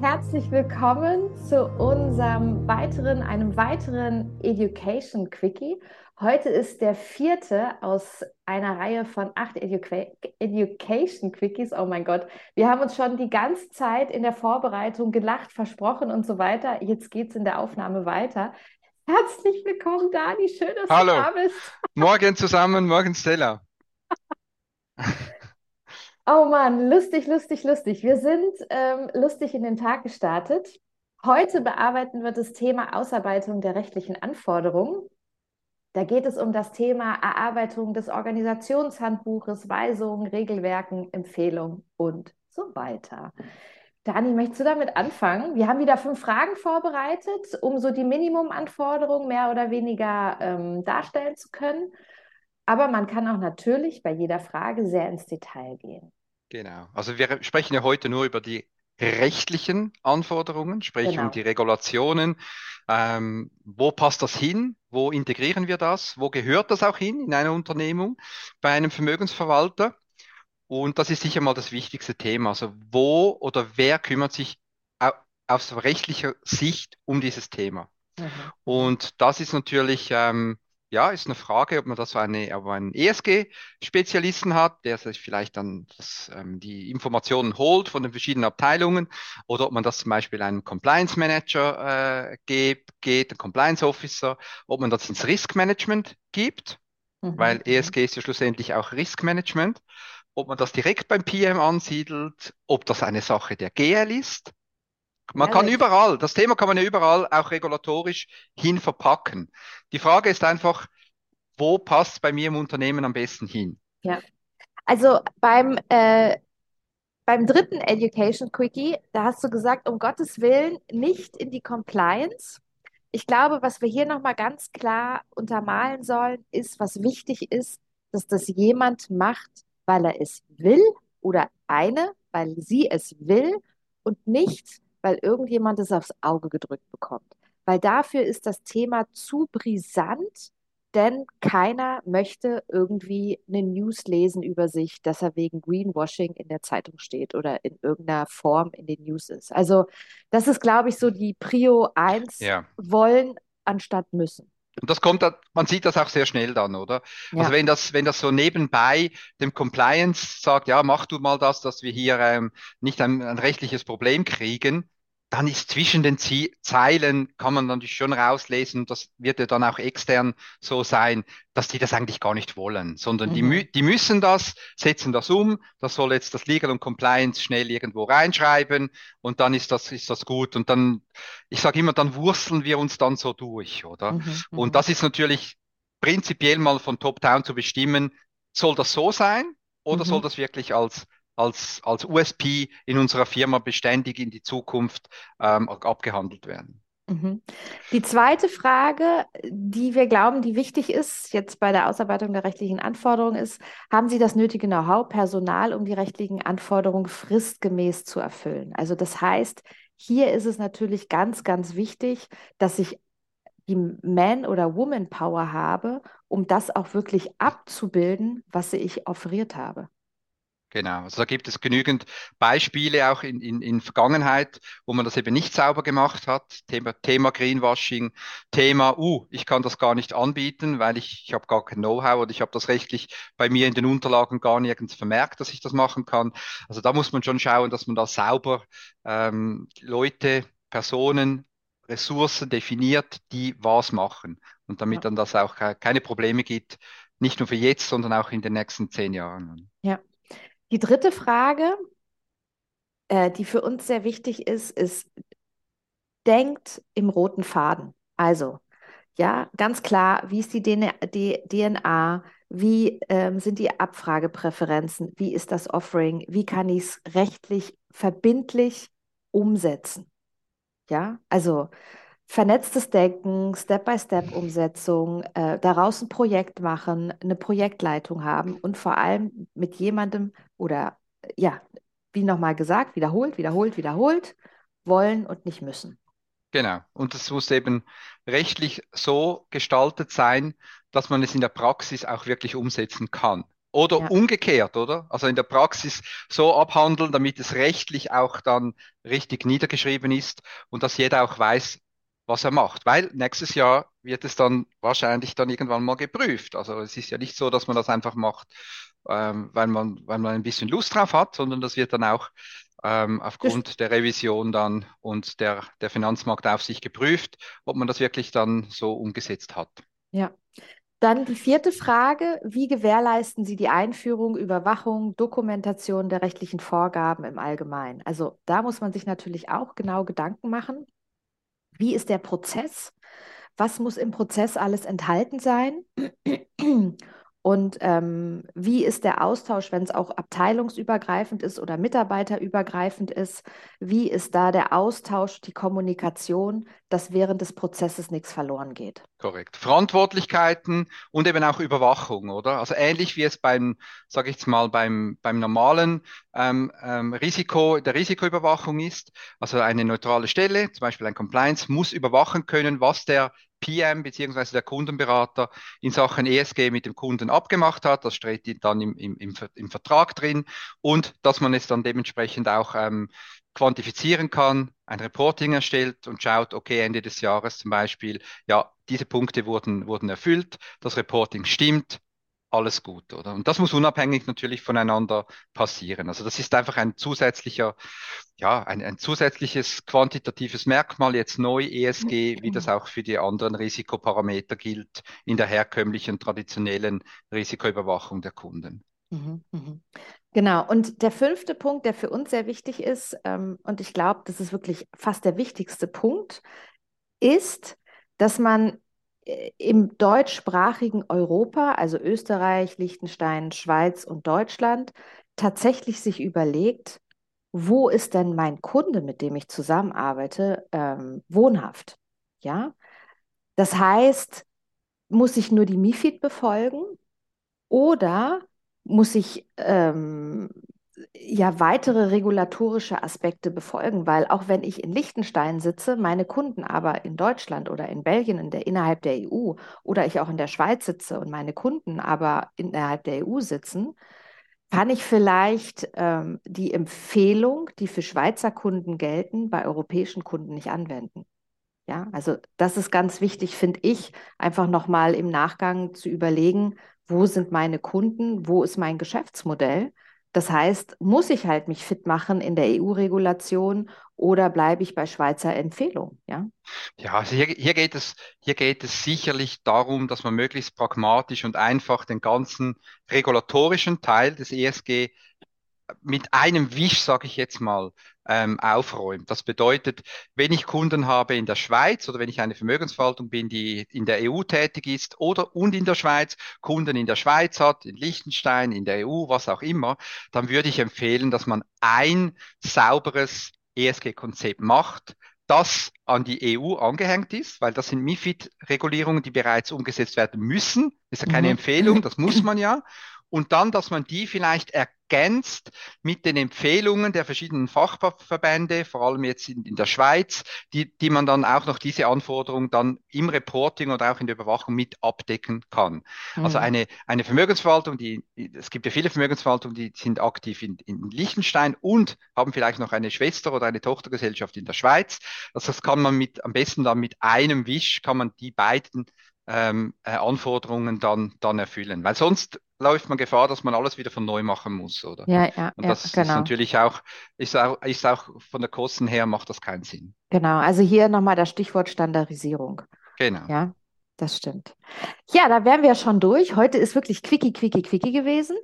herzlich willkommen zu unserem weiteren, einem weiteren Education Quickie. Heute ist der vierte aus einer Reihe von acht Educa Education Quickies. Oh mein Gott, wir haben uns schon die ganze Zeit in der Vorbereitung gelacht, versprochen und so weiter. Jetzt geht es in der Aufnahme weiter. Herzlich willkommen, Dani. Schön, dass Hallo. du da bist. Morgen zusammen, morgen Stella. Oh Mann, lustig, lustig, lustig. Wir sind ähm, lustig in den Tag gestartet. Heute bearbeiten wir das Thema Ausarbeitung der rechtlichen Anforderungen. Da geht es um das Thema Erarbeitung des Organisationshandbuches, Weisungen, Regelwerken, Empfehlungen und so weiter. Dani, möchtest du damit anfangen? Wir haben wieder fünf Fragen vorbereitet, um so die Minimumanforderungen mehr oder weniger ähm, darstellen zu können. Aber man kann auch natürlich bei jeder Frage sehr ins Detail gehen. Genau. Also wir sprechen ja heute nur über die rechtlichen Anforderungen, sprich Genau. um die Regulationen. Ähm, wo passt das hin? Wo integrieren wir das? Wo gehört das auch hin in einer Unternehmung bei einem Vermögensverwalter? Und das ist sicher mal das wichtigste Thema. Also wo oder wer kümmert sich au aus rechtlicher Sicht um dieses Thema? Mhm. Und das ist natürlich, ähm, ja, ist eine Frage, ob man das so eine, man einen ESG-Spezialisten hat, der sich vielleicht dann das, ähm, die Informationen holt von den verschiedenen Abteilungen, oder ob man das zum Beispiel einem Compliance Manager äh, geht, geht, ein Compliance Officer, ob man das ins Risk Management gibt, Mhm. weil. ESG ist ja schlussendlich auch Risk Management, ob man das direkt beim PM ansiedelt, ob das eine Sache der GL ist. Man kann überall, das Thema kann man ja überall auch regulatorisch hin verpacken. Die Frage ist einfach, wo passt es bei mir im Unternehmen am besten hin? Ja. Also beim, äh, beim dritten Education Quickie, da hast du gesagt, um Gottes Willen nicht in die Compliance. Ich glaube, was wir hier nochmal ganz klar untermalen sollen, ist, was wichtig ist, dass das jemand macht, weil er es will oder eine, weil sie es will und nicht, weil irgendjemand es aufs Auge gedrückt bekommt. Weil dafür ist das Thema zu brisant, denn keiner möchte irgendwie eine News lesen über sich, dass er wegen Greenwashing in der Zeitung steht oder in irgendeiner Form in den News ist. Also das ist, glaube ich, so die Prio 1, Ja. wollen anstatt müssen. Und das kommt, man sieht das auch sehr schnell dann, oder? Also Ja. wenn das, wenn das so nebenbei dem Compliance sagt, ja, mach du mal das, dass wir hier ähm, nicht ein, ein rechtliches Problem kriegen, dann ist zwischen den Zeilen, kann man natürlich schon rauslesen, das wird ja dann auch extern so sein, dass die das eigentlich gar nicht wollen, sondern die, Mhm. mü die müssen das, setzen das um, das soll jetzt das Legal und Compliance schnell irgendwo reinschreiben und dann ist das, ist das gut und dann, ich sage immer, dann wursteln wir uns dann so durch, oder? Mhm, mhm. Und das ist natürlich prinzipiell mal von Top-Down zu bestimmen, soll das so sein oder Mhm. soll das wirklich als, als, als USP in unserer Firma beständig in die Zukunft ähm, abgehandelt werden? Mhm. Die zweite Frage, die wir glauben, die wichtig ist, jetzt bei der Ausarbeitung der rechtlichen Anforderungen ist, haben Sie das nötige Know-how, Personal, um die rechtlichen Anforderungen fristgemäß zu erfüllen? Also das heißt, hier ist es natürlich ganz, ganz wichtig, dass ich die Man- oder Woman-Power habe, um das auch wirklich abzubilden, was ich offeriert habe. Genau, also da gibt es genügend Beispiele auch in, in, in Vergangenheit, wo man das eben nicht sauber gemacht hat. Thema, Thema Greenwashing, Thema, uh, ich kann das gar nicht anbieten, weil ich, ich habe gar kein Know-how oder ich habe das rechtlich bei mir in den Unterlagen gar nirgends vermerkt, dass ich das machen kann. Also da muss man schon schauen, dass man da sauber ähm, Leute, Personen, Ressourcen definiert, die was machen. Und damit dann das auch ke- keine Probleme gibt, nicht nur für jetzt, sondern auch in den nächsten zehn Jahren. Die dritte Frage, äh, die für uns sehr wichtig ist, ist, denkt im roten Faden. Also, ja, ganz klar, wie ist die DNA, die DNA wie ähm, sind die Abfragepräferenzen, wie ist das Offering, wie kann ich es rechtlich verbindlich umsetzen? Ja, also vernetztes Denken, Step-by-Step-Umsetzung, äh, daraus ein Projekt machen, eine Projektleitung haben und vor allem mit jemandem oder ja, wie nochmal gesagt, wiederholt, wiederholt, wiederholt, wollen und nicht müssen. Genau. Und es muss eben rechtlich so gestaltet sein, dass man es in der Praxis auch wirklich umsetzen kann. Oder Ja. umgekehrt, oder? Also in der Praxis so abhandeln, damit es rechtlich auch dann richtig niedergeschrieben ist und dass jeder auch weiß, was er macht. Weil nächstes Jahr wird es dann wahrscheinlich dann irgendwann mal geprüft. Also es ist ja nicht so, dass man das einfach macht, ähm, weil man, weil man ein bisschen Lust drauf hat, sondern das wird dann auch ähm, aufgrund der Revision dann und der, der Finanzmarktaufsicht geprüft, ob man das wirklich dann so umgesetzt hat. Ja. Dann die vierte Frage, wie gewährleisten Sie die Einführung, Überwachung, Dokumentation der rechtlichen Vorgaben im Allgemeinen? Also da muss man sich natürlich auch genau Gedanken machen. Wie ist der Prozess? Was muss im Prozess alles enthalten sein? Und ähm, wie ist der Austausch, wenn es auch abteilungsübergreifend ist oder mitarbeiterübergreifend ist? Wie ist da der Austausch, die Kommunikation, dass während des Prozesses nichts verloren geht? Korrekt. Verantwortlichkeiten und eben auch Überwachung, oder? Also ähnlich wie es beim, sage ich jetzt mal, beim, beim normalen ähm, ähm, Risiko, der Risikoüberwachung ist. Also eine neutrale Stelle, zum Beispiel ein Compliance, muss überwachen können, was der PM beziehungsweise der Kundenberater in Sachen ESG mit dem Kunden abgemacht hat. Das steht dann im, im, im, im Vertrag drin und dass man es dann dementsprechend auch ähm, quantifizieren kann, ein Reporting erstellt und schaut, okay, Ende des Jahres zum Beispiel, ja, diese Punkte wurden, wurden erfüllt, das Reporting stimmt, alles gut, oder? Und das muss unabhängig natürlich voneinander passieren. Also das ist einfach ein zusätzlicher, ja, ein, ein zusätzliches quantitatives Merkmal, jetzt neu ESG, wie das auch für die anderen Risikoparameter gilt in der herkömmlichen, traditionellen Risikoüberwachung der Kunden. Mhm, mhm. Genau. Und der fünfte Punkt, der für uns sehr wichtig ist, ähm, und ich glaube, das ist wirklich fast der wichtigste Punkt, ist, dass man im deutschsprachigen Europa, also Österreich, Liechtenstein, Schweiz und Deutschland, tatsächlich sich überlegt, wo ist denn mein Kunde, mit dem ich zusammenarbeite, ähm, wohnhaft? Ja, das heißt, muss ich nur die MiFID befolgen oder muss ich ähm, ja weitere regulatorische Aspekte befolgen, weil auch wenn ich in Liechtenstein sitze, meine Kunden aber in Deutschland oder in Belgien in der, innerhalb der EU oder ich auch in der Schweiz sitze und meine Kunden aber innerhalb der EU sitzen, kann ich vielleicht ähm, die Empfehlung, die für Schweizer Kunden gelten, bei europäischen Kunden nicht anwenden. Ja, also das ist ganz wichtig, finde ich, einfach nochmal im Nachgang zu überlegen, wo sind meine Kunden, wo ist mein Geschäftsmodell. Das heißt, muss ich halt mich fit machen in der EU-Regulation oder bleibe ich bei Schweizer Empfehlung? Ja, ja also hier, hier, geht es, hier geht es sicherlich darum, dass man möglichst pragmatisch und einfach den ganzen regulatorischen Teil des ESG mit einem Wisch, sage ich jetzt mal, ähm, aufräumt. Das bedeutet, wenn ich Kunden habe in der Schweiz oder wenn ich eine Vermögensverwaltung bin, die in der EU tätig ist oder und in der Schweiz, Kunden in der Schweiz hat, in Liechtenstein, in der EU, was auch immer, dann würde ich empfehlen, dass man ein sauberes ESG-Konzept macht, das an die EU angehängt ist, weil das sind MIFID-Regulierungen, die bereits umgesetzt werden müssen. Das ist ja keine mhm. Empfehlung, das muss man ja und dann, dass man die vielleicht ergänzt mit den Empfehlungen der verschiedenen Fachverbände, vor allem jetzt in, in, der Schweiz, die, die man dann auch noch diese Anforderungen dann im Reporting oder auch in der Überwachung mit abdecken kann. Mhm. Also eine, eine Vermögensverwaltung, die, es gibt ja viele Vermögensverwaltungen, die sind aktiv in, in Liechtenstein und haben vielleicht noch eine Schwester oder eine Tochtergesellschaft in der Schweiz. Also das kann man mit, am besten dann mit einem Wisch, kann man die beiden ähm, äh, Anforderungen dann, dann erfüllen. Weil sonst läuft man Gefahr, dass man alles wieder von neu machen muss, oder? Ja, ja, Und das ja, genau. ist natürlich auch ist, auch, ist auch von der Kosten her macht das keinen Sinn. Genau, also hier nochmal das Stichwort Standardisierung. Genau. Ja, das stimmt. Ja, da wären wir schon durch. Heute ist wirklich quickie, quickie, quickie gewesen.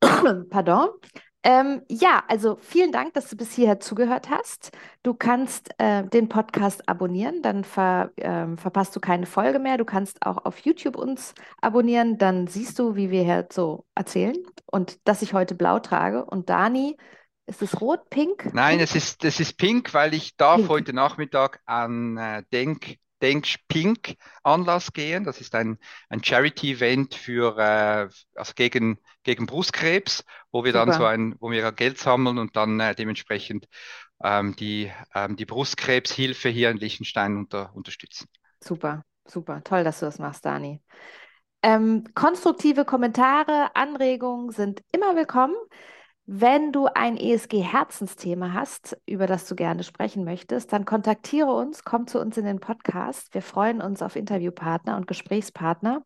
Pardon. Ähm, ja, also vielen Dank, dass du bis hierher zugehört hast. Du kannst äh, den Podcast abonnieren, dann ver, äh, verpasst du keine Folge mehr. Du kannst auch auf YouTube uns abonnieren, dann siehst du, wie wir hier so erzählen und dass ich heute blau trage. Und Dani, ist es rot, pink? Nein, es ist, es ist pink, weil ich darf pink. heute Nachmittag an äh, Denk Denk Pink Anlass gehen. Das ist ein, ein Charity-Event für äh, also gegen, gegen Brustkrebs, wo wir Super. dann so ein, wo wir Geld sammeln und dann äh, dementsprechend ähm, die, ähm, die Brustkrebshilfe hier in Liechtenstein unter, unterstützen. Super, super. Toll, dass du das machst, Dani. Ähm, konstruktive Kommentare, Anregungen sind immer willkommen. Wenn du ein ESG-Herzensthema hast, über das du gerne sprechen möchtest, dann kontaktiere uns, komm zu uns in den Podcast. Wir freuen uns auf Interviewpartner und Gesprächspartner.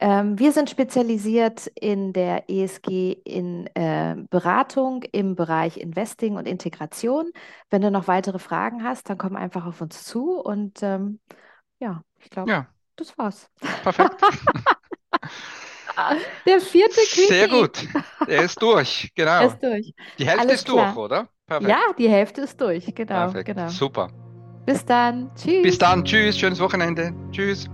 Ähm, wir sind spezialisiert in der ESG in äh, Beratung im Bereich Investing und Integration. Wenn du noch weitere Fragen hast, dann komm einfach auf uns zu und ähm, ja, ich glaube, Ja, das war's. perfekt. Der vierte Sehr Quickie. gut. Er ist durch, genau. Er ist durch. Die Hälfte Alles ist durch, klar. oder? Perfekt. Ja, die Hälfte ist durch. Genau, Perfekt. genau. Super. Bis dann. Tschüss. Bis dann. Tschüss. Schönes Wochenende. Tschüss.